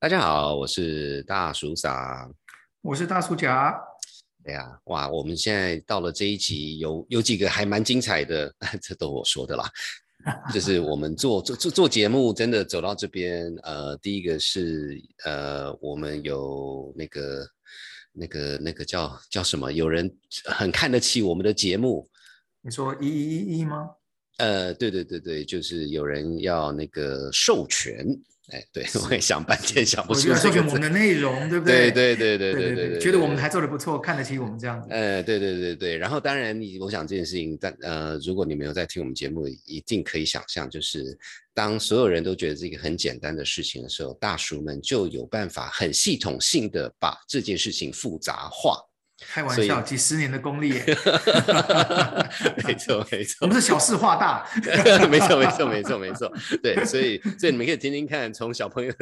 大家好，我是大叔桑。我是大叔甲。哎呀，哇，我们现在到了这一集，有有几个还蛮精彩的，这都我说的啦。就是我们做做做做节目，真的走到这边，呃，第一个是呃，我们有那个那个那个叫叫什么？有人很看得起我们的节目。你说一一一一吗？呃，对对对对，就是有人要那个授权。哎，对，我也想半天想不出。授权我们的内容，对不对？对对对对对对，觉得我们还做的不错，看得起我们这样子。呃，对对对对，然后当然你，我想这件事情，但呃，如果你没有在听我们节目，一定可以想象，就是当所有人都觉得这个很简单的事情的时候，大叔们就有办法很系统性的把这件事情复杂化。开玩笑，几十年的功力，没错没错，我们是小事化大，没错没错没错没错，对，所以所以你们可以听听看，从小朋友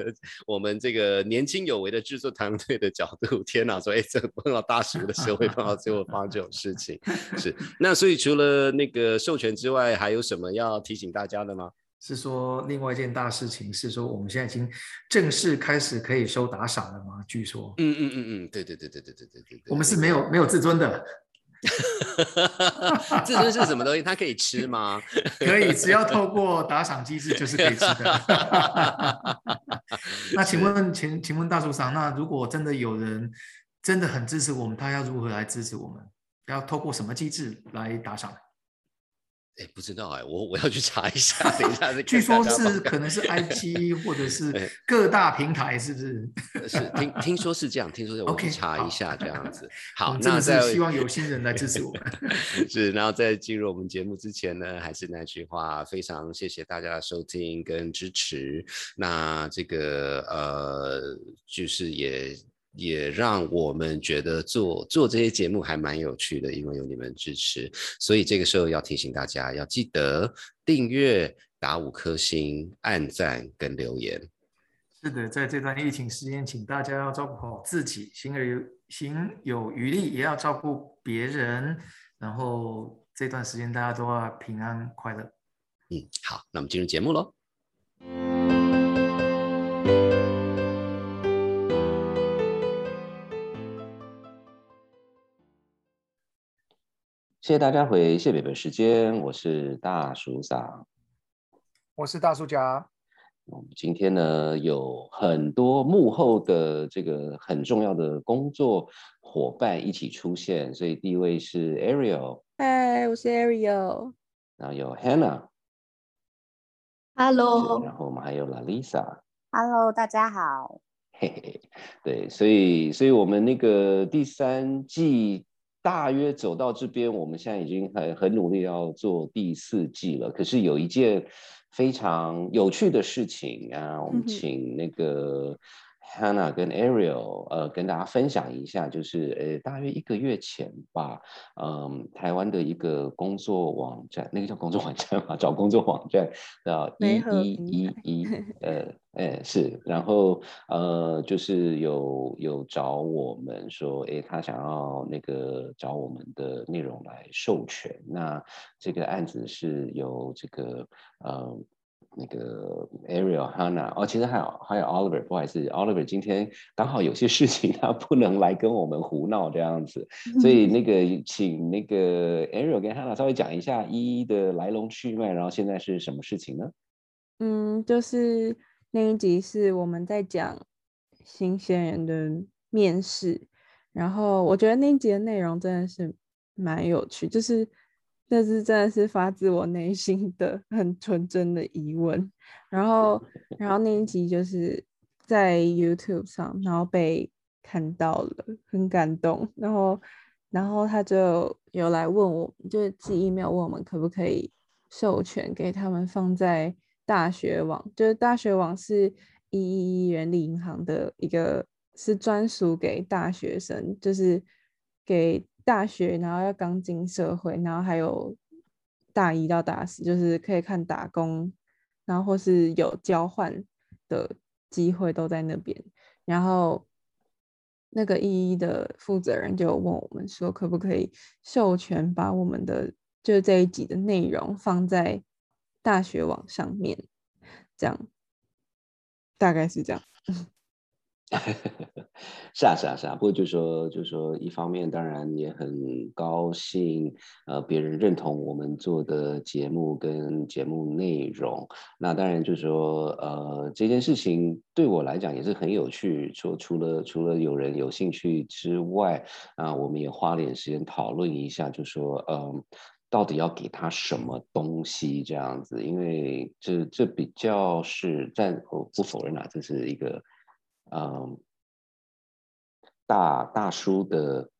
我们这个年轻有为的制作团队的角度，天哪，说哎，这碰到大叔的时候会碰到最后发生这种事情，是。那所以除了那个授权之外，还有什么要提醒大家的吗？是说另外一件大事情是说我们现在已经正式开始可以收打赏了吗？据说，嗯嗯嗯嗯，对对对对对对对对，我们是没有没有自尊的，自尊是什么东西？它可以吃吗？可以，只要透过打赏机制就是可以吃的。那请问，请请问大叔桑，那如果真的有人真的很支持我们，他要如何来支持我们？要透过什么机制来打赏？哎，不知道哎，我我要去查一下。等一下，据说是可能是 IG 或者是 各大平台，是不是？是听听说是这样，听说是我去查一下这样子。好，那再希望有心人来支持我们。是，然后在进入我们节目之前呢，还是那句话，非常谢谢大家的收听跟支持。那这个呃，就是也。也让我们觉得做做这些节目还蛮有趣的，因为有你们支持，所以这个时候要提醒大家，要记得订阅、打五颗星、按赞跟留言。是的，在这段疫情时间，请大家要照顾好自己，行而有行有余力，也要照顾别人。然后这段时间大家都要平安快乐。嗯，好，那我们进入节目喽。谢谢大家回谢北北时间，我是大叔长，我是大叔家。我们今天呢有很多幕后的这个很重要的工作伙伴一起出现，所以第一位是 Ariel，嗨，我是 Ariel。然后有 Hannah，Hello。然后我们还有 Lalisa，Hello，大家好。嘿嘿，对，所以所以我们那个第三季。大约走到这边，我们现在已经很很努力要做第四季了。可是有一件非常有趣的事情啊，我们请那个。Hannah 跟 Ariel，呃，跟大家分享一下，就是呃，大约一个月前吧，嗯，台湾的一个工作网站，那个叫工作网站嘛，找工作网站叫一一一一，呃，哎是，然后呃，就是有有找我们说，哎，他想要那个找我们的内容来授权，那这个案子是由这个呃。那个 Ariel Hannah 哦，其实还有还有 Oliver，不好意思，Oliver 今天刚好有些事情，他不能来跟我们胡闹这样子，所以那个请那个 Ariel 跟 Hannah 稍微讲一下一一的来龙去脉，然后现在是什么事情呢？嗯，就是那一集是我们在讲新鲜人的面试，然后我觉得那一集的内容真的是蛮有趣，就是。这是真的是发自我内心的很纯真的疑问，然后，然后那一集就是在 YouTube 上，然后被看到了，很感动，然后，然后他就有来问我，就是寄 email 问我们可不可以授权给他们放在大学网，就是大学网是一一一人力银行的一个，是专属给大学生，就是给。大学，然后要刚进社会，然后还有大一到大四，就是可以看打工，然后或是有交换的机会都在那边。然后那个一一的负责人就问我们说，可不可以授权把我们的就是这一集的内容放在大学网上面？这样大概是这样。是啊，是啊，是啊。不过就说，就说，一方面当然也很高兴，呃，别人认同我们做的节目跟节目内容。那当然就说，呃，这件事情对我来讲也是很有趣。说除了除了有人有兴趣之外，啊，我们也花点时间讨论一下，就说，嗯，到底要给他什么东西这样子？因为这这比较是，但我不否认啊，这是一个。嗯，大大叔的，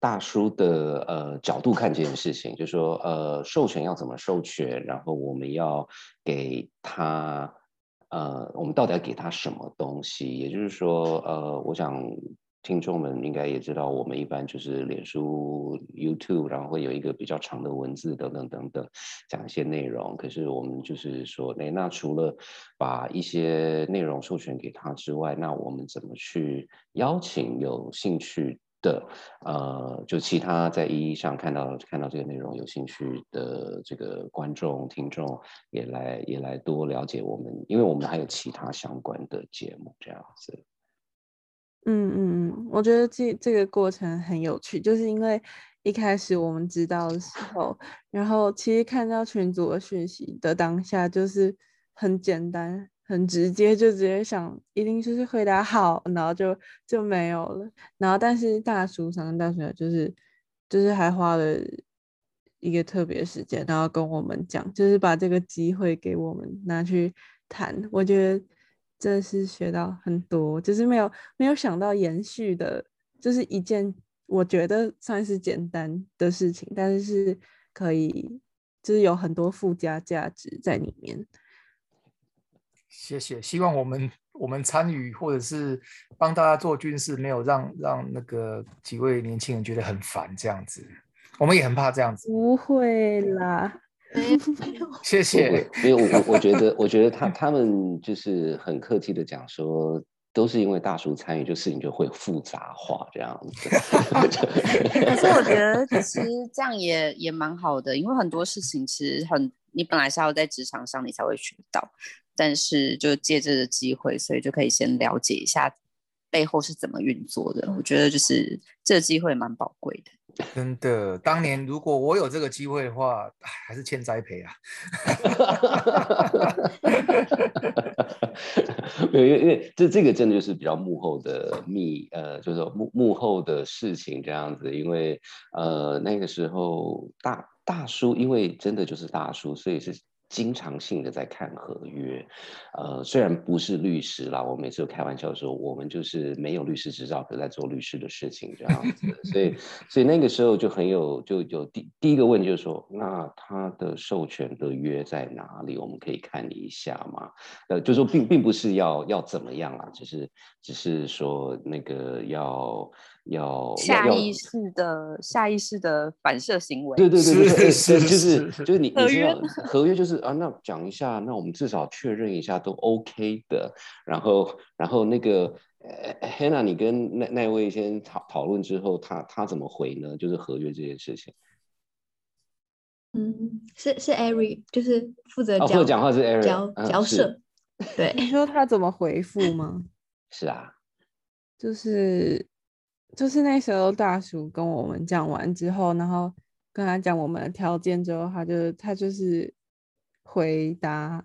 大叔的呃角度看这件事情，就说呃授权要怎么授权，然后我们要给他呃，我们到底要给他什么东西？也就是说，呃，我想。听众们应该也知道，我们一般就是脸书、YouTube，然后会有一个比较长的文字等等等等，讲一些内容。可是我们就是说，那那除了把一些内容授权给他之外，那我们怎么去邀请有兴趣的，呃，就其他在一一上看到看到这个内容有兴趣的这个观众、听众也来也来多了解我们，因为我们还有其他相关的节目这样子。嗯嗯嗯，我觉得这这个过程很有趣，就是因为一开始我们知道的时候，然后其实看到群组的讯息的当下，就是很简单、很直接，就直接想一定就是回答好，然后就就没有了。然后但是大叔上大学就是就是还花了一个特别时间，然后跟我们讲，就是把这个机会给我们拿去谈，我觉得。真的是学到很多，就是没有没有想到延续的，就是一件我觉得算是简单的事情，但是是可以，就是有很多附加价值在里面。谢谢，希望我们我们参与或者是帮大家做军事，没有让让那个几位年轻人觉得很烦这样子，我们也很怕这样子。不会啦。谢谢。没有我，我觉得，我觉得他他们就是很客气的讲说，都是因为大叔参与，就事情就会复杂化这样子。可是我觉得其实 这样也也蛮好的，因为很多事情其实很，你本来是要在职场上你才会学到，但是就借这个机会，所以就可以先了解一下背后是怎么运作的。我觉得就是这个机会蛮宝贵的。真的，当年如果我有这个机会的话，还是欠栽培啊。没有，因为因为这这个真的就是比较幕后的秘，呃，就是幕幕后的事情这样子。因为呃那个时候大大叔，因为真的就是大叔，所以是。经常性的在看合约，呃，虽然不是律师啦，我每次都开玩笑说，我们就是没有律师执照，可在做律师的事情这样子。所以，所以那个时候就很有，就有第第一个问题就是说，那他的授权的约在哪里？我们可以看一下吗？呃，就说并并不是要要怎么样啦，只是只是说那个要。要下意识的下意识的反射行为，对对对对，是就是就是你你知道合约就是啊，那讲一下，那我们至少确认一下都 OK 的，然后然后那个 Hannah，你跟那那位先讨讨论之后，他他怎么回呢？就是合约这件事情。嗯，是是 Ari，就是负责负责讲话是 Ari 交交涉，对，你说他怎么回复吗？是啊，就是。就是那时候大叔跟我们讲完之后，然后跟他讲我们的条件之后，他就他就是回答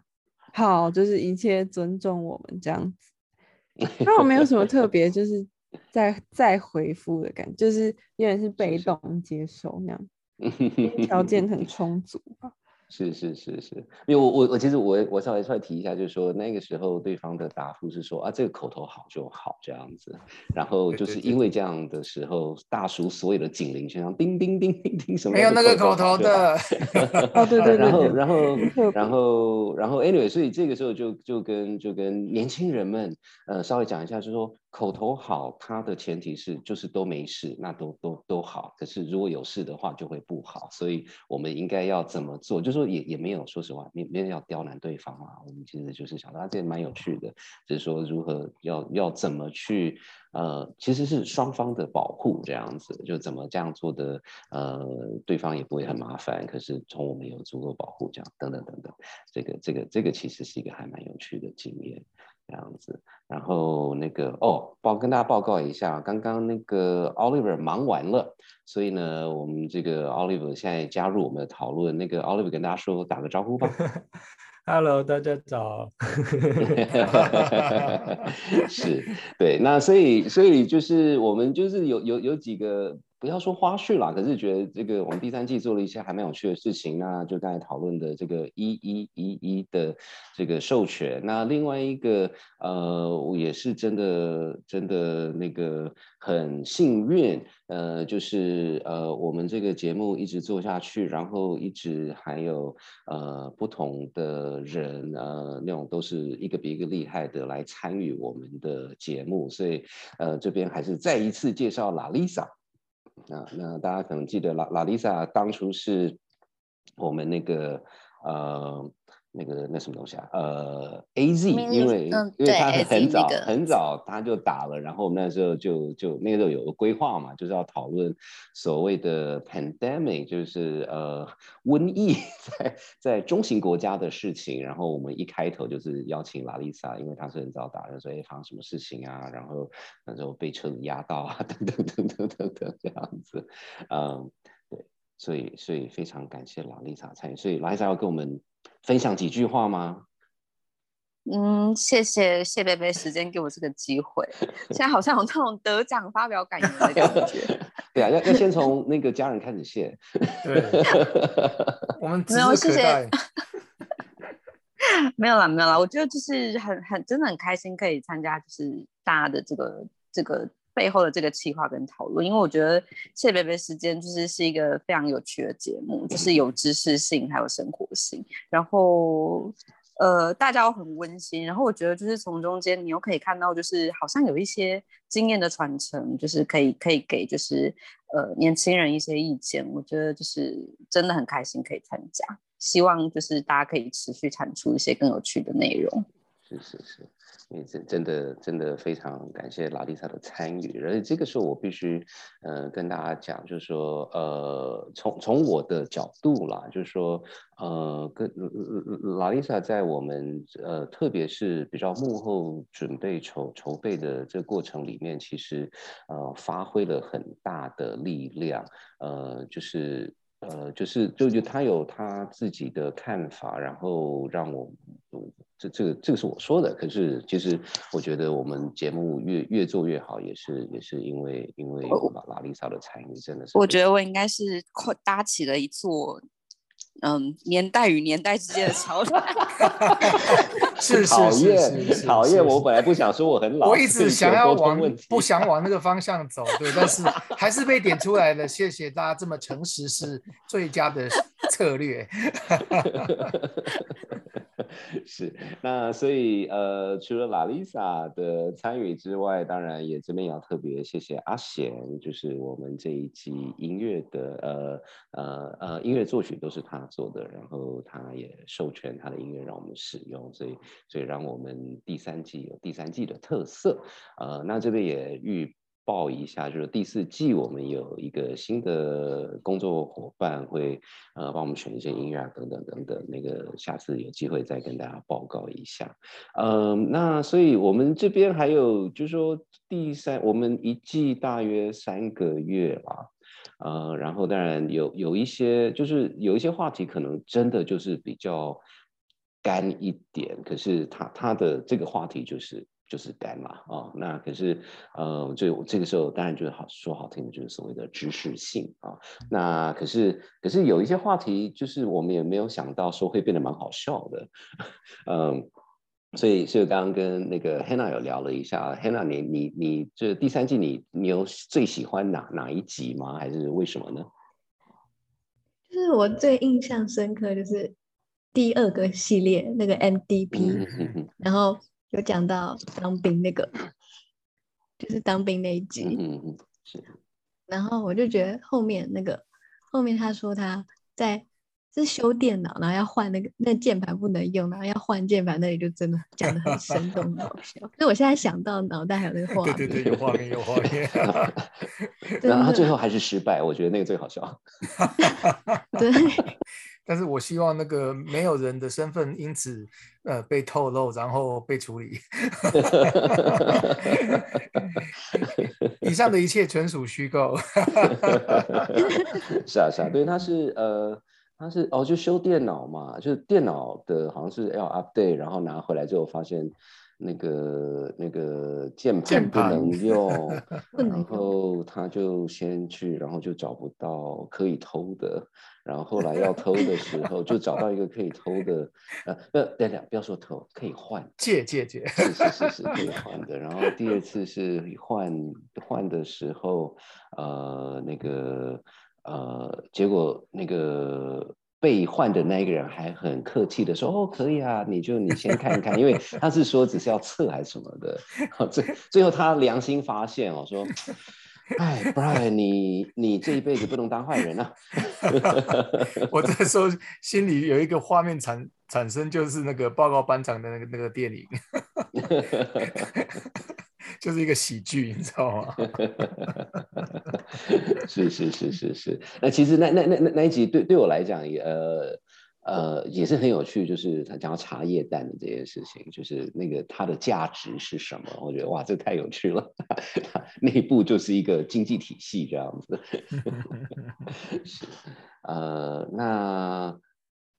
好，就是一切尊重我们这样子。那我没有什么特别，就是再再回复的感觉，就是有点是被动接受那样，条件很充足吧。是是是是，因为我我我其实我我稍微出来提一下，就是说那个时候对方的答复是说啊，这个口头好就好这样子，然后就是因为这样的时候，大叔所有的警铃全响叮叮叮叮叮什么没有那个口头的，哦对对对，然后然后然后然后 anyway，所以这个时候就就跟就跟年轻人们呃稍微讲一下，就是说。口头好，它的前提是就是都没事，那都都都好。可是如果有事的话，就会不好。所以我们应该要怎么做？就说也也没有，说实话，没没人要刁难对方啊。我们其实就是想，啊，这蛮有趣的，就是说如何要要怎么去，呃，其实是双方的保护这样子，就怎么这样做的，呃，对方也不会很麻烦。可是从我们有足够保护，这样等等等等，这个这个这个其实是一个还蛮有趣的经验。这样子。然后那个哦，报跟大家报告一下，刚刚那个 Oliver 忙完了，所以呢，我们这个 Oliver 现在加入我们的讨论。那个 Oliver 跟大家说打个招呼吧。Hello，大家早。是，对，那所以所以就是我们就是有有有几个不要说花絮啦，可是觉得这个我们第三季做了一些还蛮有趣的事情，那就刚才讨论的这个一一一一的这个授权，那另外一个呃，我也是真的真的那个很幸运，呃，就是呃我们这个节目一直做下去，然后一直还有呃不同的人呃那种都是一个比一个厉害的来参与我们的节目，所以呃这边还是再一次介绍拉丽莎。那，那大家可能记得拉拉丽莎当初是我们那个呃那个那什么东西啊？呃，A Z，因为、嗯因为他很早、那个很早他就打了，然后我们那时候就就那个时候有个规划嘛，就是要讨论所谓的 pandemic，就是呃瘟疫 在在中型国家的事情。然后我们一开头就是邀请拉丽莎，因为她是很早打的，所以发生什么事情啊？然后那时候被车子压到啊，等等等等等等这样子，嗯，对，所以所以非常感谢拉丽莎参与，所以拉丽莎要跟我们分享几句话吗？嗯，谢谢谢贝贝时间给我这个机会，现在好像有那种得奖发表感言的感觉。对啊，要要先从那个家人开始谢。对，我们没有谢谢。没有啦，没有啦，我觉得就是很很真的很开心可以参加，就是大家的这个这个背后的这个企划跟讨论，因为我觉得谢贝贝时间就是是一个非常有趣的节目，就是有知识性还有生活性，然后呃大家又很温馨，然后我觉得就是从中间你又可以看到，就是好像有一些经验的传承，就是可以可以给就是呃年轻人一些意见，我觉得就是真的很开心可以参加。希望就是大家可以持续产出一些更有趣的内容。是是是，因为真真的真的非常感谢拉丽莎的参与，而且这个时候我必须呃跟大家讲，就是说呃从从我的角度啦，就是说呃跟拉丽莎在我们呃特别是比较幕后准备筹筹备的这个过程里面，其实呃发挥了很大的力量，呃就是。呃，就是就就他有他自己的看法，然后让我这这个这个是我说的，可是其实我觉得我们节目越越做越好，也是也是因为因为有拉拉丽莎的参与，真的是我觉得我应该是快搭起了一座嗯年代与年代之间的桥梁。是是讨是厌是是讨厌，我本来不想说我很老，我一直想要往不想往那个方向走，对，但是还是被点出来了。谢谢大家这么诚实是最佳的策略。是，那所以呃，除了拉丽莎的参与之外，当然也这边也要特别谢谢阿贤，就是我们这一集音乐的呃呃呃音乐作曲都是他做的，然后他也授权他的音乐让我们使用，所以所以让我们第三季有第三季的特色。呃，那这边也预报一下，就是第四季我们有一个新的工作伙伴会呃帮我们选一些音乐啊等等等等，那个下次有机会再跟大家报告一下。嗯，那所以我们这边还有就是说第三，我们一季大约三个月啦。呃，然后当然有有一些就是有一些话题可能真的就是比较干一点，可是它它的这个话题就是就是干嘛啊、那可是呃，就这个时候当然就是好说好听的，就是所谓的知识性啊。那可是可是有一些话题，就是我们也没有想到说会变得蛮好笑的，嗯。所以，所以刚刚跟那个 Hannah 有聊了一下，Hannah，你你你这第三季你你有最喜欢哪哪一集吗？还是为什么呢？就是我最印象深刻就是第二个系列那个 MDP，、嗯哼哼然后有讲到当兵那个，就是当兵那一集，嗯哼哼，是然后我就觉得后面那个后面他说他在是修电脑，然后要换那个那键盘不能用，然后要换键盘，那里就真的讲的很生动很好笑。所以我现在想到脑袋还有那个画面，对对对，有画面有画面。然后他最后还是失败，我觉得那个最好笑。对，但是我希望那个没有人的身份因此呃被透露，然后被处理。以上的一切纯属虚构。是啊是啊，对，他是呃他是哦就修电脑嘛，就是电脑的好像是要 update，然后拿回来之后发现。那个那个键盘不 能用，然后他就先去，然后就找不到可以偷的，然后后来要偷的时候就找到一个可以偷的，呃，不，等等，不要说偷，可以换，借借借，是是是是可以换的。然后第二次是换换的时候，呃，那个呃，结果那个。被换的那一个人还很客气的说：“哦，可以啊，你就你先看看，因为他是说只是要测还是什么的。最最后他良心发现哦，说：哎，Brian，你你这一辈子不能当坏人啊！我这时候心里有一个画面产产生，就是那个报告班长的那个那个电影。”就是一个喜剧，你知道吗？是是是是是。那其实那那那那那一集对对我来讲也呃呃也是很有趣，就是他讲到茶叶蛋的这件事情，就是那个它的价值是什么？我觉得哇，这太有趣了。内部就是一个经济体系这样子。是呃，那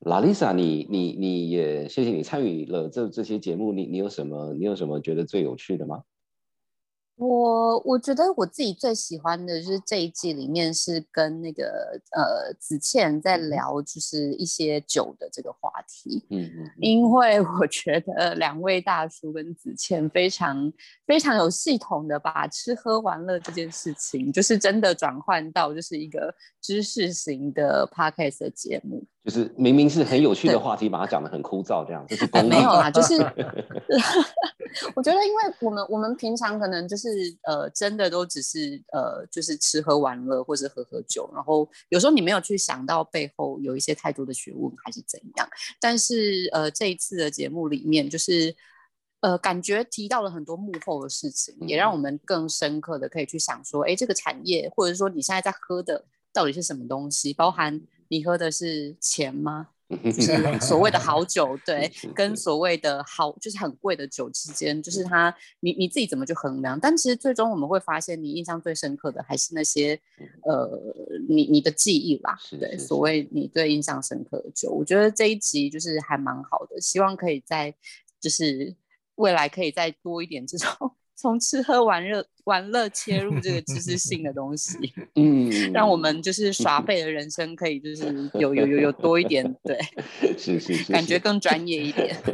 拉丽莎，你你你也谢谢你参与了这这些节目，你你有什么你有什么觉得最有趣的吗？我我觉得我自己最喜欢的就是这一季里面是跟那个呃子倩在聊，就是一些酒的这个话题。嗯嗯。因为我觉得两位大叔跟子倩非常非常有系统的把吃喝玩乐这件事情，就是真的转换到就是一个知识型的 podcast 的节目。就是明明是很有趣的话题，把它讲的很枯燥，这样就是 没有啦，就是 我觉得，因为我们我们平常可能就是呃，真的都只是呃，就是吃喝玩乐或者喝喝酒，然后有时候你没有去想到背后有一些太多的学问还是怎样。但是呃，这一次的节目里面，就是呃，感觉提到了很多幕后的事情，也让我们更深刻的可以去想说，哎，这个产业或者说你现在在喝的到底是什么东西，包含。你喝的是钱吗？就是所谓的好酒，对，跟所谓的好就是很贵的酒之间，就是它，你你自己怎么去衡量？但其实最终我们会发现，你印象最深刻的还是那些，呃，你你的记忆啦，对，所谓你最印象深刻的酒，我觉得这一集就是还蛮好的，希望可以在就是未来可以再多一点这种。从吃喝玩乐玩乐切入这个知识性的东西，嗯，让我们就是耍废的人生可以就是有有有有多一点，对，是是是，感觉更专业一点。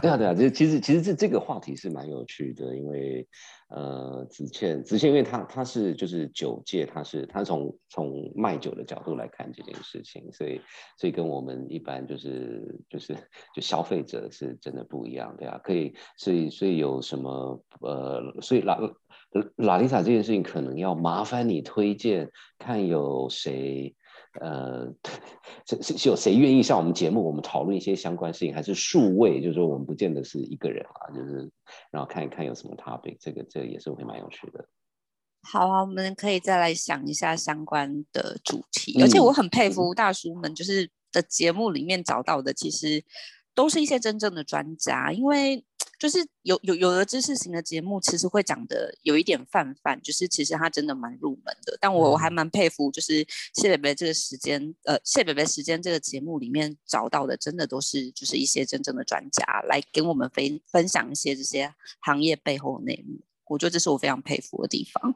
对啊对啊，这其实其实这这个话题是蛮有趣的，因为。呃，子倩，子倩，因为他他是就是酒界，他是他从从卖酒的角度来看这件事情，所以所以跟我们一般就是就是就消费者是真的不一样，对啊，可以，所以所以有什么呃，所以拉拉丽莎这件事情可能要麻烦你推荐，看有谁。呃，是是有谁愿意上我们节目，我们讨论一些相关事情，还是数位？就是说，我们不见得是一个人啊，就是然后看一看有什么 topic，这个这也是会蛮有趣的。好啊，我们可以再来想一下相关的主题，而且我很佩服大叔们，就是的节目里面找到的，其实都是一些真正的专家，因为。就是有有有的知识型的节目，其实会讲的有一点泛泛，就是其实它真的蛮入门的。但我我还蛮佩服，就是谢北北这个时间，呃，谢北北时间这个节目里面找到的，真的都是就是一些真正的专家来跟我们分分享一些这些行业背后的内幕。我觉得这是我非常佩服的地方。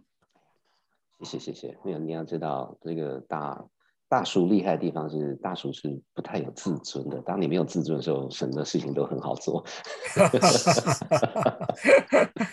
谢谢谢谢，没有你要知道这个大。大叔厉害的地方是，大叔是不太有自尊的。当你没有自尊的时候，什么事情都很好做。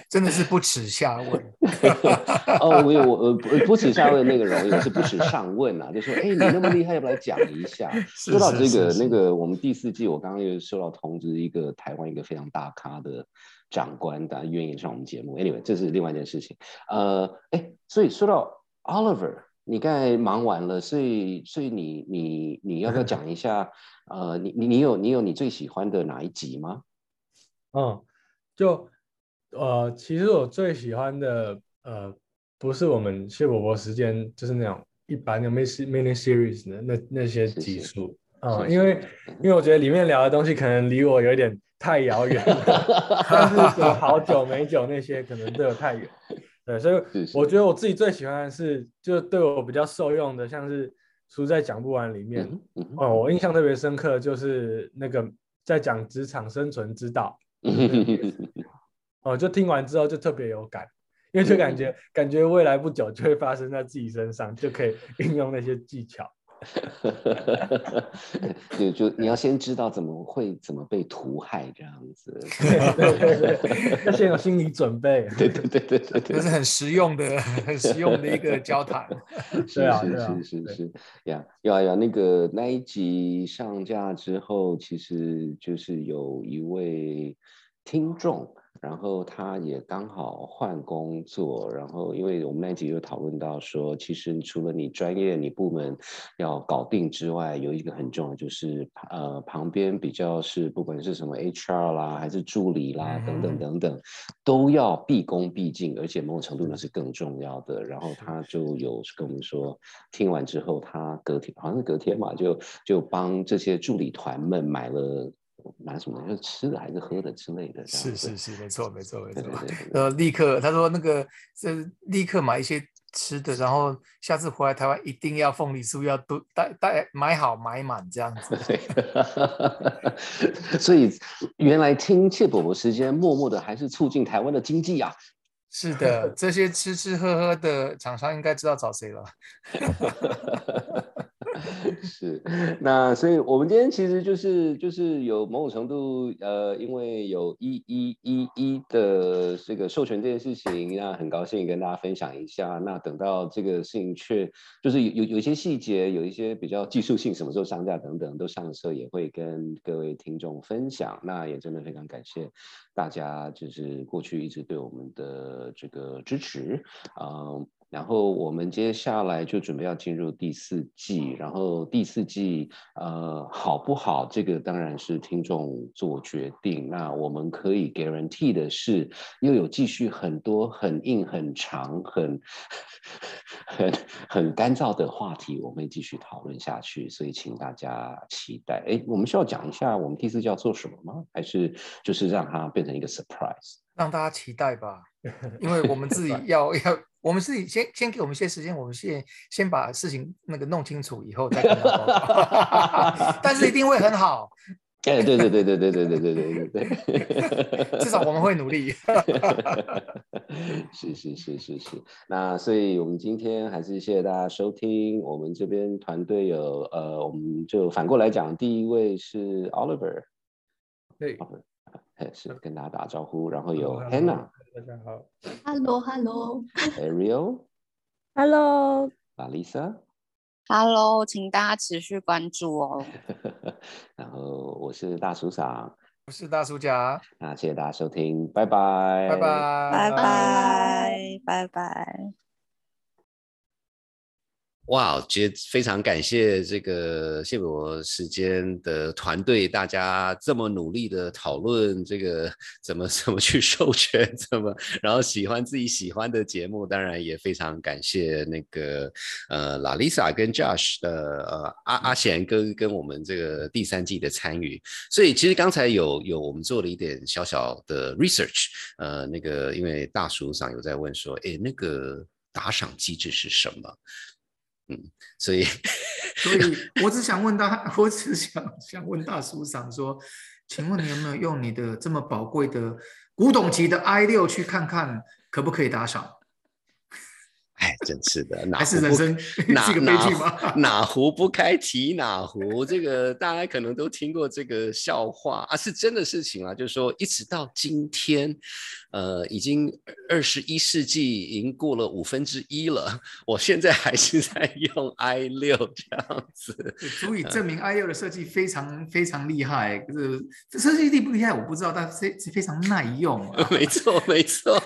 真的是不耻下问。哦，我有我呃不不耻下问那个容易，是不耻上问啊。就说，哎，你那么厉害，要不来讲一下？说到这个，那个我们第四季，我刚刚又收到通知，一个台湾一个非常大咖的长官，他愿意上我们节目。Anyway，这是另外一件事情。呃，哎，所以说到 Oliver。你刚才忙完了，所以所以你你你要不要 讲一下？呃，你你你有你有你最喜欢的哪一集吗？嗯，就呃，其实我最喜欢的呃，不是我们谢伯伯时间，就是那种一般的 mini mini series 的那那些集数，嗯，因为因为我觉得里面聊的东西可能离我有点太遥远了，但是好酒美酒那些可能对我太远。对，所以是是。我觉得我自己最喜欢的是，就对我比较受用的，像是书在讲不完里面，嗯嗯哦，我印象特别深刻，就是那个在讲职场生存之道，哦，就听完之后就特别有感，因为就感觉感觉未来不久就会发生在自己身上，就可以运用那些技巧。就就你要先知道怎么会怎么被屠害这样子。对 对对，要先有心理准备。对对对对对对这是很实用的、很实用的一个 交谈。是啊是是是对是呀，有啊有啊，那个那一集上架之后，其实就是有一位听众，然后他也刚好换工作，然后因为我们那一集就讨论到说，其实除了你专业你部门要搞定之外，有一个很重要就是呃旁边比较是不管是什么 HR 啦，还是助理啦等等嗯。等等，都要毕恭毕敬，而且某种程度呢是。更重要的。然后他就有。跟我们说，听完之后他隔天好像是隔天嘛，就就帮这些助理团们买了买什么，就是吃的还是喝的之类的。是是是，没错没错没错呃，立刻他说那个是立刻买一些吃的，然后下次回来台湾一定要凤梨酥要多带带买好买满这样子。对，所以原来听谢伯伯时间，默默的还是促进台湾的经济啊。是的，这些吃吃喝喝的厂商应该知道找谁了。是，那所以我们今天其实就是就是有某种程度，呃，因为有一一一一的这个授权这件事情，那很高兴跟大家分享一下。那等到这个事情确就是有有有一些细节，有一些比较技术性，什么时候上架等等都上的时候，也会跟各位听众分享。那也真的非常感谢大家，就是过去一直对我们的这个支持，嗯、然后我们接下来就准备要进入第四季，然后第四季呃好不好，这个当然是听众做决定。那我们可以 guarantee 的是，又有继续很多很硬、很长、很很很干燥的话题，我们会继续讨论下去。所以请大家期待。哎，我们需要讲一下我们第四季要做什么吗？还是就是让它变成一个 surprise？让大家期待吧，因为我们自己 要要，我们自己先先给我们一些时间，我们先先把事情那个弄清楚以后再跟他报告，但是一定会很好，哎，对对对对对对对对对对。对，至少我们会努力。是是是是是，那所以我们今天还是谢谢大家收听。我们这边团队有呃，我们就反过来讲，第一位是 Oliver，对，哎是跟大家打招呼，然后有 Hello，Hannah、大家好。Hello Hello，Ariel、Hello，Lisa，Hello，请大家持续关注哦。然后我是大叔长，我是大叔家，那谢谢大家收听，拜拜，拜拜，拜拜，拜拜。哇，觉得非常感谢这个谢博时间的团队，大家这么努力的讨论这个怎么怎么去授权，怎么然后喜欢自己喜欢的节目，当然也非常感谢那个呃拉丽莎跟 Josh 的呃阿阿贤跟跟我们这个第三季的参与。所以其实刚才有有我们做了一点小小的 research，呃，那个因为大叔上有在问说，诶，那个打赏机制是什么？嗯，所以所以我只想问大，我只想想问大叔长说，请问你有没有用你的这么宝贵的古董级的 i 六去看看，可不可以打赏？哎，真是的，哪还是人生 哪是个悲哪剧吗哪壶不开提哪壶，这个大家可能都听过这个笑话啊，是真的事情啊。就是说，一直到今天，呃，已经二十一世纪已经过了五分之一了，我现在还是在用 i 六这样子。足以证明 i 六的设计非常非常厉害。可是这设计厉不厉害我不知道，但是是非常耐用啊。没错，没错。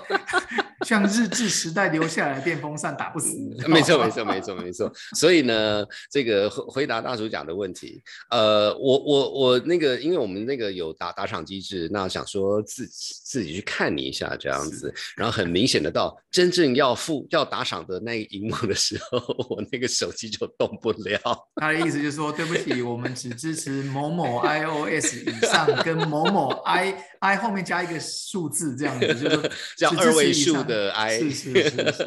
像日治时代留下来的电风扇打不死。没错，没错，没错，没错。所以呢，这个回回答大叔讲的问题，呃，我我我那个，因为我们那个有打打赏机制，那想说自自己去看你一下这样子，然后很明显的到真正要付要打赏的那个荧幕的时候，我那个手机就动不了。他的意思就是说，对不起，我们只支持某某 iOS 以上跟某某 i i 后面加一个数字这样子，就是 叫二位数的哀。是是是是是。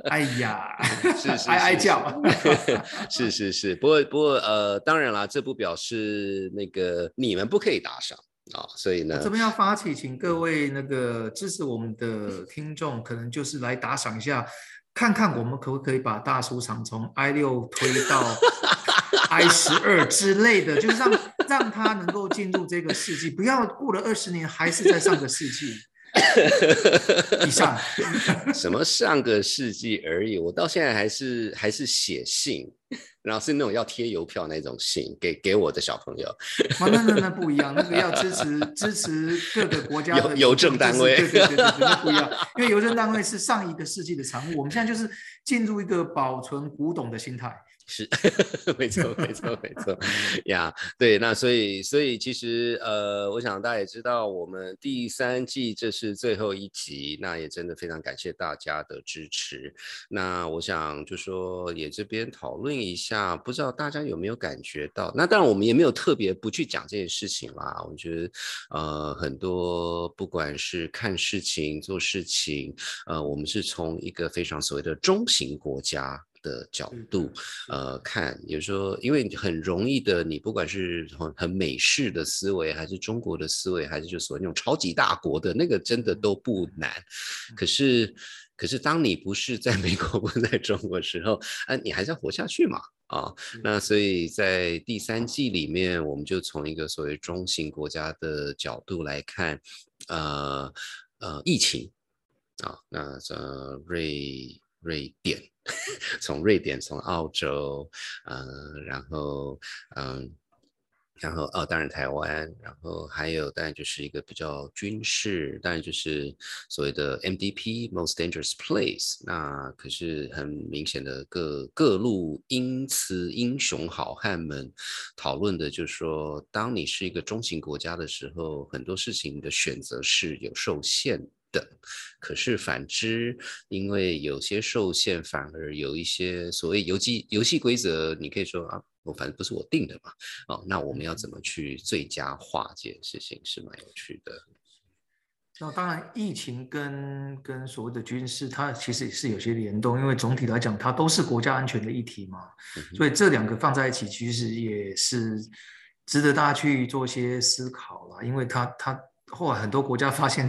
哎呀，是是哀哀叫。是是是，不过不过呃，当然啦，这不表示那个你们不可以打赏啊，所以呢，这边要发起，请各位那个支持我们的听众，可能就是来打赏一下，看看我们可不可以把大书场从 i 六推到 i 十二之类的，就是让让他能够进入这个世纪，不要过了二十年还是在上个世纪。以上，什么上个世纪而已，我到现在还是还是写信，然后是那种要贴邮票那种信给给我的小朋友。那那那不一样，那个要支持支持各个国家的邮政单位，对对对对，那不一样，因为邮政单位是上一个世纪的产物，我们现在就是进入一个保存古董的心态。是，没错，没错，没错 呀。对，那所以，所以其实，呃，我想大家也知道，我们第三季这是最后一集，那也真的非常感谢大家的支持。那我想就说，也这边讨论一下，不知道大家有没有感觉到？那当然，我们也没有特别不去讲这件事情啦。我觉得，呃，很多不管是看事情、做事情，呃，我们是从一个非常所谓的中型国家。的角度，呃，看，也就是说，因为很容易的，你不管是很很美式的思维，还是中国的思维，还是就所谓那种超级大国的那个，真的都不难。可。是，可是当你不是在美国，不是在中国的时候，啊，你还是要活下去嘛，啊，那。所以在第三季里面，我们就从一个所谓中型国家的角度来看，呃呃，疫情，啊，那呃瑞瑞典。从瑞典，从澳洲，嗯，然后，嗯，然后哦，当然台湾，然后还有当然就是一个比较军事，当然就是所谓的 MDP（Most Dangerous Place）。那可是很明显的，各各路英雌英雄好汉们讨论的，就是说，当你是一个中型国家的时候，很多事情的选择是有受限。的，可是反之，因为有些受限，反而有一些所谓游戏游戏规则，你可以说啊，我反正不是我定的嘛，哦，那我们要怎么去最佳化这件事情是蛮有趣的。那当然，疫情跟跟所谓的军事，它其实也是有些联动，因为总体来讲，它都是国家安全的议题嘛，所以这两个放在一起，其实也是值得大家去做一些思考啦，因为它它。后来很多国家发现，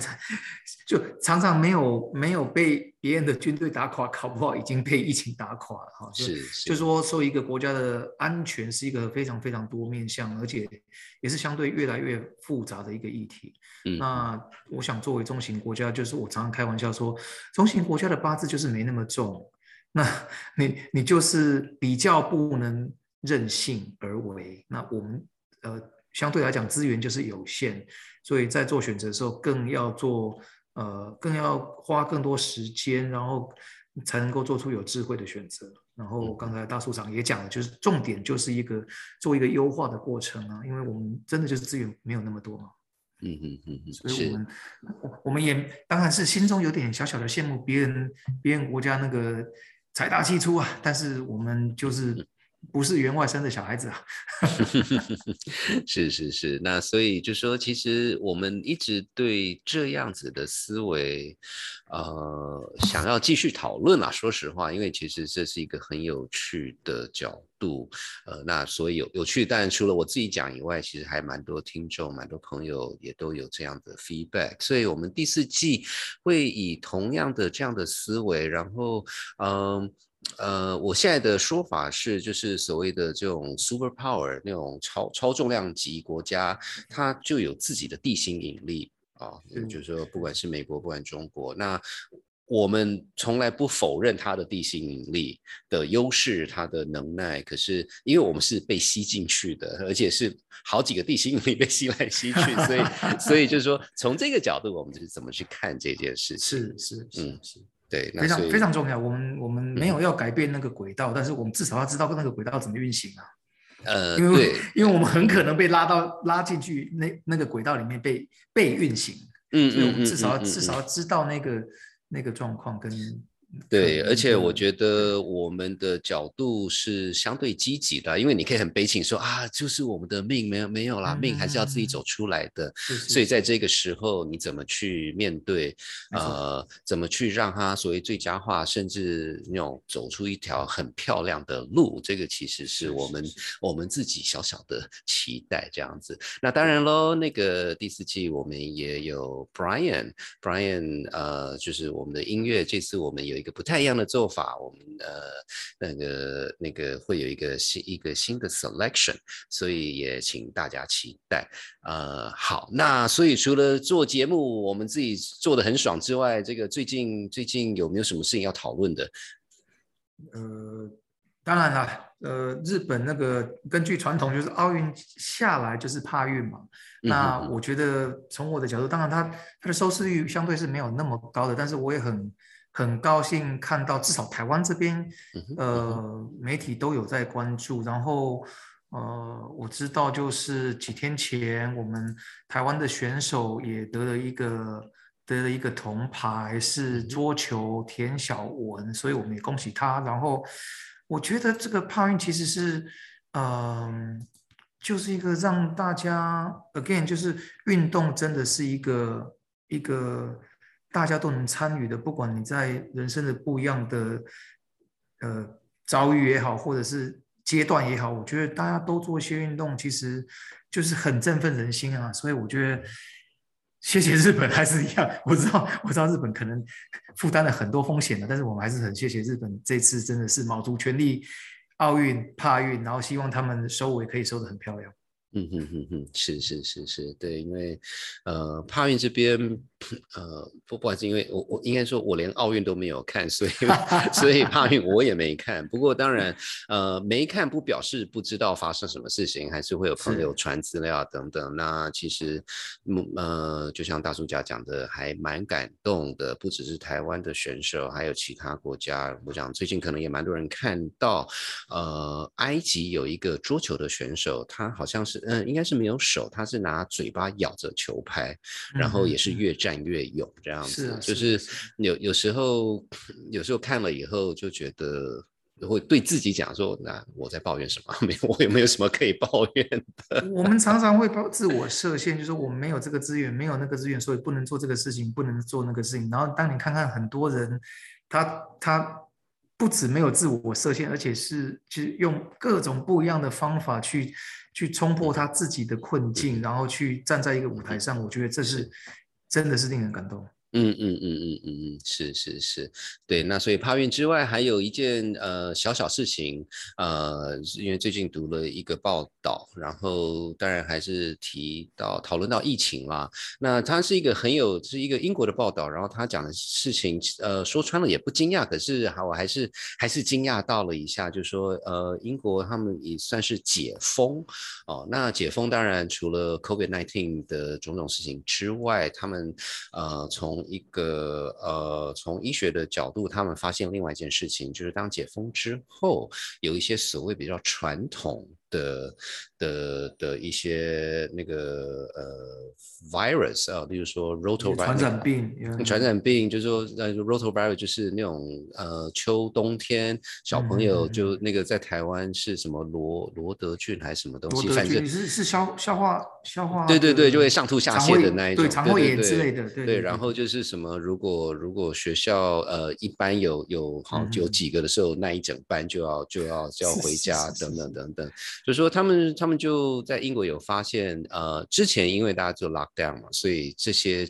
就常常没有没有被别人的军队打垮，搞不好已经被疫情打垮了哈。是，就说说一个国家的安全是一个非常非常多面向，而且也是相对越来越复杂的一个议题。嗯，那我想作为中型国家，就是我常常开玩笑说，中型国家的八字就是没那么重，那你你就是比较不能任性而为。那我们呃相对来讲资源就是有限。所以在做选择的时候，更要做呃，更要花更多时间，然后才能够做出有智慧的选择。然后刚才大树长也讲了，就是重点就是一个做一个优化的过程啊，因为我们真的就是资源没有那么多嘛。嗯嗯嗯嗯，所以我们我们也当然是心中有点小小的羡慕别人别人国家那个财大气粗啊，但是我们就是。不是员外生的小孩子啊，是是是，那所以就说，其实我们一直对这样子的思维，呃，想要继续讨论啊。说实话，因为其实这是一个很有趣的角度，呃，那所以有有趣，但除了我自己讲以外，其实还蛮多听众、蛮多朋友也都有这样的 feedback。所以我们第四季会以同样的这样的思维，然后嗯。我现在的说法是，就是所谓的这种 super power 那种超超重量级国家，它就有自己的地心引力啊。就是说，不管是美国，不管中国，那我们从来不否认它的地心引力的优势，它的能耐。可是，因为我们是被吸进去的，而且是好几个地心引力被吸来 吸去，所以，所以就是说，从这个角度，我们就是怎么去看这件事情？是是是嗯是，对，非常非常重要。我们我们没有要改变那个轨道，但是我们至少要知道那个轨道怎么运行啊。呃，因为对，因为我们很可能被拉到拉进去那那个轨道里面被被运行，嗯所以我们至少要嗯嗯嗯至少要知道那个那个状况跟对，而且我觉得我们的角度是相对积极的，因为你可以很悲情说啊，就是我们的命没有没有啦，命还是要自己走出来的。所以在这个时候，你怎么去面对？呃，怎么去让它所谓最佳化，甚至那种走出一条很漂亮的路？这个其实是我们我们自己小小的期待这样子。那当然喽，那个第四季我们也有 Brian，Brian 呃，就是我们的音乐，这次我们有一个不太一样的做法，我们呃那个那个会有一个新一个新的 selection，所以也请大家期待。呃，好，那所以除了做节目，我们自己做的很爽之外，这个最近最近有没有什么事情要讨论的？呃，当然了，呃，日本那个根据传统就是奥运下来就是帕运嘛。那我觉得从我的角度，当然它它的收视率相对是没有那么高的，但是我也很很高兴看到至少台湾这边呃媒体都有在关注，然后呃我知道就是几天前我们台湾的选手也得了一个。得了一个铜牌，是桌球田小文，所以我们也恭喜他。然后我觉得这个帕运其实是，嗯、就是一个让大家 again 就是运动真的是一个一个大家都能参与的，不管你在人生的不一样的呃遭遇也好，或者是阶段也好，我觉得大家都做一些运动，其实就是很振奋人心啊。所以我觉得。谢谢日本还是一样，我知道我知道日本可能负担了很多风险的，但是我们还是很谢谢日本这次真的是卯足全力奥运、帕运，然后希望他们收尾可以收得很漂亮。嗯哼哼哼，是是是是，对，因为呃，帕运这边呃，不不管是因为我我应该说，我连奥运都没有看，所以所以帕运我也没看。不过当然，呃，没看不表示不知道发生什么事情，还是会有朋友传资料等等。那其实，嗯呃，就像大叔家讲的，还蛮感动的，不只是台湾的选手，还有其他国家。我想最近可能也蛮多人看到，呃，埃及有一个桌球的选手，他好像是。嗯，应该是没有手，他是拿嘴巴咬着球拍，然后也是越战越勇这样子。是啊就是有有时候有时候看了以后就觉得会对自己讲说，那我在抱怨什么？没有，我也没有什么可以抱怨的。我们常常会抱自我 设限，就是我们没有这个资源，没有那个资源，所以不能做这个事情，不能做那个事情。然后当你看看很多人，他他不止没有自我设限，而且是就是用各种不一样的方法去去冲破他自己的困境，然后去站在一个舞台上，我觉得这是真的是令人感动。嗯嗯嗯嗯嗯嗯，是是是，对。那所以帕运之外，还有一件呃小小事情，呃，因为最近读了一个报道，然后当然还是提到讨论到疫情啦。那它是一个很有是一个英国的报道，然后他讲的事情，呃，说穿了也不惊讶，可是还我还是还是惊讶到了一下，就说呃，英国他们也算是解封哦。那解封当然除了 COVID-19 的种种事情之外，他们呃从一个呃，从医学的角度，他们发现另外一件事情，就是当解封之后，有一些所谓比较传统的的的一些那个呃 virus 啊，例如说 rotavirus 传染病，传染病，就是说呃 rotavirus 就是那种呃秋冬天小朋友嗯就那个在台湾是什么罗罗德菌还是什么东西，反正菌是是消消化消化对对对，就会上吐下泻的那一种，对肠胃炎对之类的，对对，然后就是什么，如果如果学校呃一般有有好有嗯。几个的时候，那一整班就要就要就要回家等等等等，就说他们他们就在英国有发现，呃，之前因为大家做 lockdown 嘛，所以这些。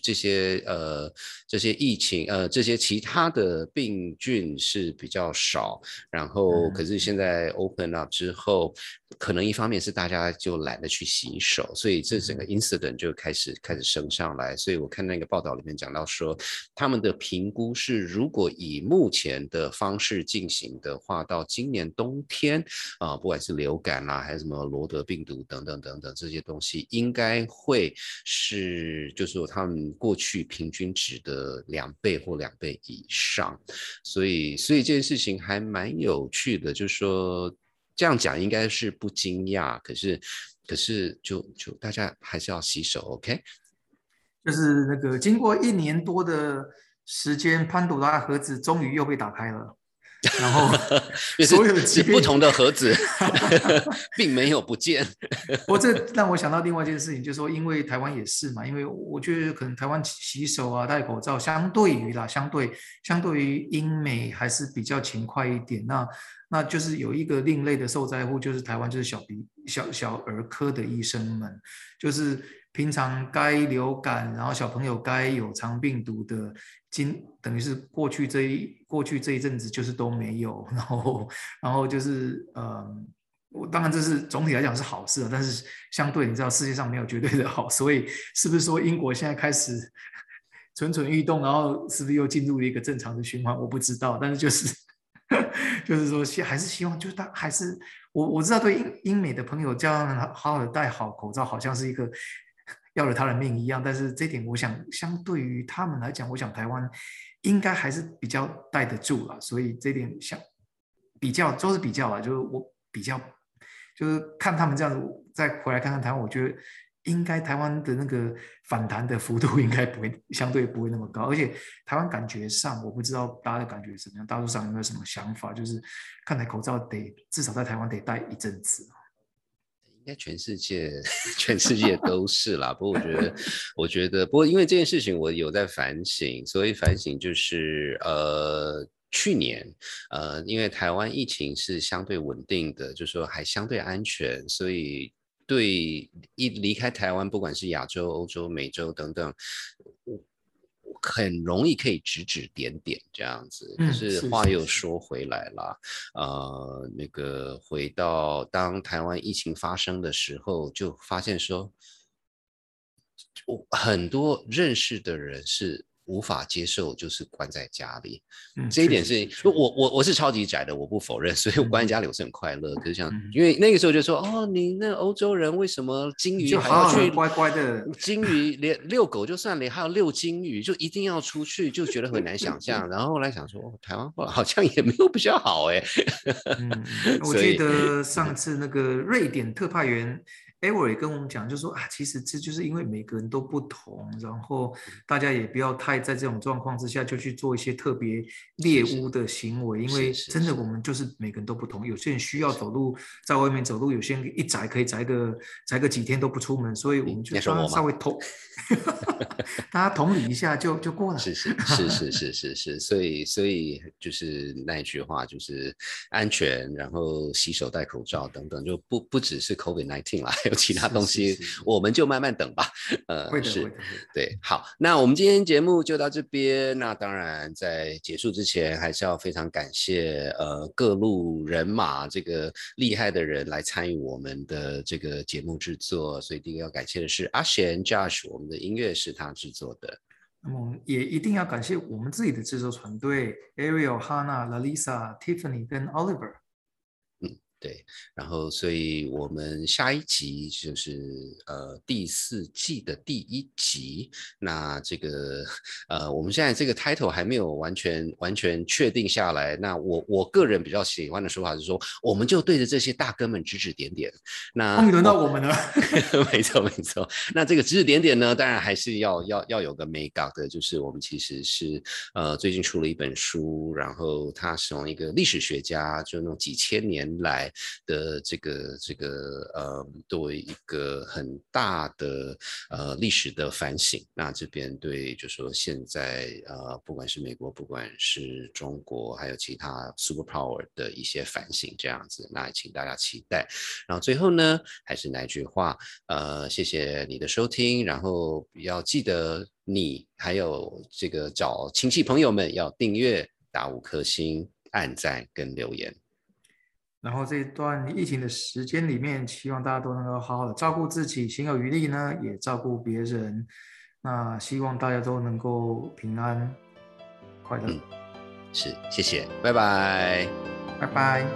这些呃这些疫情呃这些其他的病菌是比较少，然后可是现在 open up 之后，可能一方面是大家就懒得去洗手，所以这整个 incident 就开始开始升上来。所以我看那个报道里面讲到说，他们的评估是，如果以目前的方式进行的话，到今年冬天啊，不管是流感啦，还是什么罗德病毒等等等等这些东西，应该会是就是说他们过去平均值的两倍或两倍以上。所以，所以这件事情还蛮有趣的，就是说。这样讲应该是不惊讶，可是，可是就就大家还是要洗手，OK？就是那个经过一年多的时间，潘朵拉盒子终于又被打开了，然后 所有的是不同的盒子，并没有不见。我这让我想到另外一件事情，就是说，因为台湾也是嘛，因为我觉得可能台湾洗手啊、戴口罩，相对于啦，相对相对于英美还是比较勤快一点。那那就是有一个另类的受灾户，就是台湾就是小鼻小小儿科的医生们，就是平常该流感，然后小朋友该有肠病毒的，今等于是过去这一过去这一阵子就是都没有，然后然后就是呃，我当然这是总体来讲是好事啊，但是相对你知道世界上没有绝对的好，所以是不是说英国现在开始 蠢蠢欲动，然后是不是又进入了一个正常的循环？我不知道，但是就是。就是说，希还是希望，就是他还是我我知道，对英英美的朋友，叫他好好的戴好口罩，好像是一个要了他的命一样。但是这点，我想相对于他们来讲，我想台湾应该还是比较戴得住了。所以这点想比较都是比较吧，就是我比较就是看他们这样子，再回来看看台湾，我觉得。应该台湾的那个反弹的幅度应该不会相对不会那么高，而且台湾感觉上我不知道大家的感觉怎么样，大陆上有没有什么想法？就是看来口罩得至少在台湾得戴一阵子应该全世界 全世界都是啦。不过我觉得，我觉得不过因为这件事情我有在反省，所以反省就是呃去年呃因为台湾疫情是相对稳定的，就是说还相对安全，所以。对，一离开台湾，不管是亚洲、欧洲、美洲等等，很容易可以指指点点这样子。可是话又说回来了，呃，那个回到当台湾疫情发生的时候，就发现说，我很多认识的人是。无法接受就是关在家里，这一点是，我我我是超级宅的，我不否认，所以我关在家里我是很快乐。可是像，因为那个时候就说，哦，你那欧洲人为什么金鱼还要去乖乖的？金鱼连遛狗就算了，还要遛金鱼，就一定要出去，就觉得很难想 象。然后后来想说，台湾好像也没有比较好哎。嗯，我记得 上次那个瑞典特派员。艾维也跟我们讲，就说啊，其实这就是因为每个人都不同，然后大家也不要太在这种状况之下就去做一些特别猎巫的行为，因为真的我们就是每个人都不同，有些人需要走路在外面走路，有些人一宅可以宅个宅个几天都不出门，所以我们就稍微同，大家同理一下就就过了。是是是是是是是，所以所以就是那一句话，就是安全，然后洗手、戴口罩等等，就不不只是 COVID nineteen 啦。有其他东西，我们就慢慢等吧。呃，会是，对，好，那我们今天节目就到这边。那当然，在结束之前，还是要非常感谢呃各路人马这个厉害的人来参与我们的这个节目制作。所以第一个要感谢的是阿贤 Josh，我们的音乐是他制作的。那么也一定要感谢我们自己的制作团队：Ariel、Hanna、Lalisa、Tiffany 跟 Oliver。对，然后所以我们下一集就是呃第四季的第一集。那这个呃我们现在这个 title 还没有完全完全确定下来。那我我个人比较喜欢的说法是说，我们就对着这些大哥们指指点点。那终于轮到我们了，没错没错。那这个指指点点呢，当然还是要要要有个 make up 的，就是我们其实是呃最近出了一本书，然后他是从一个历史学家，就那种几千年来。的这个这个呃，作为一个很大的呃历史的反省，那这边对就说现在呃，不管是美国，不管是中国，还有其他 super power 的一些反省，这样子，那请大家期待。然后最后呢，还是那句话，呃，谢谢你的收听，然后要记得你还有这个找亲戚朋友们要订阅，打五颗星，按赞跟留言。然后这一段疫情的时间里面，希望大家都能够好好的照顾自己，行有余力呢，也照顾别人。那希望大家都能够平安快乐。是，谢谢，拜拜。拜拜。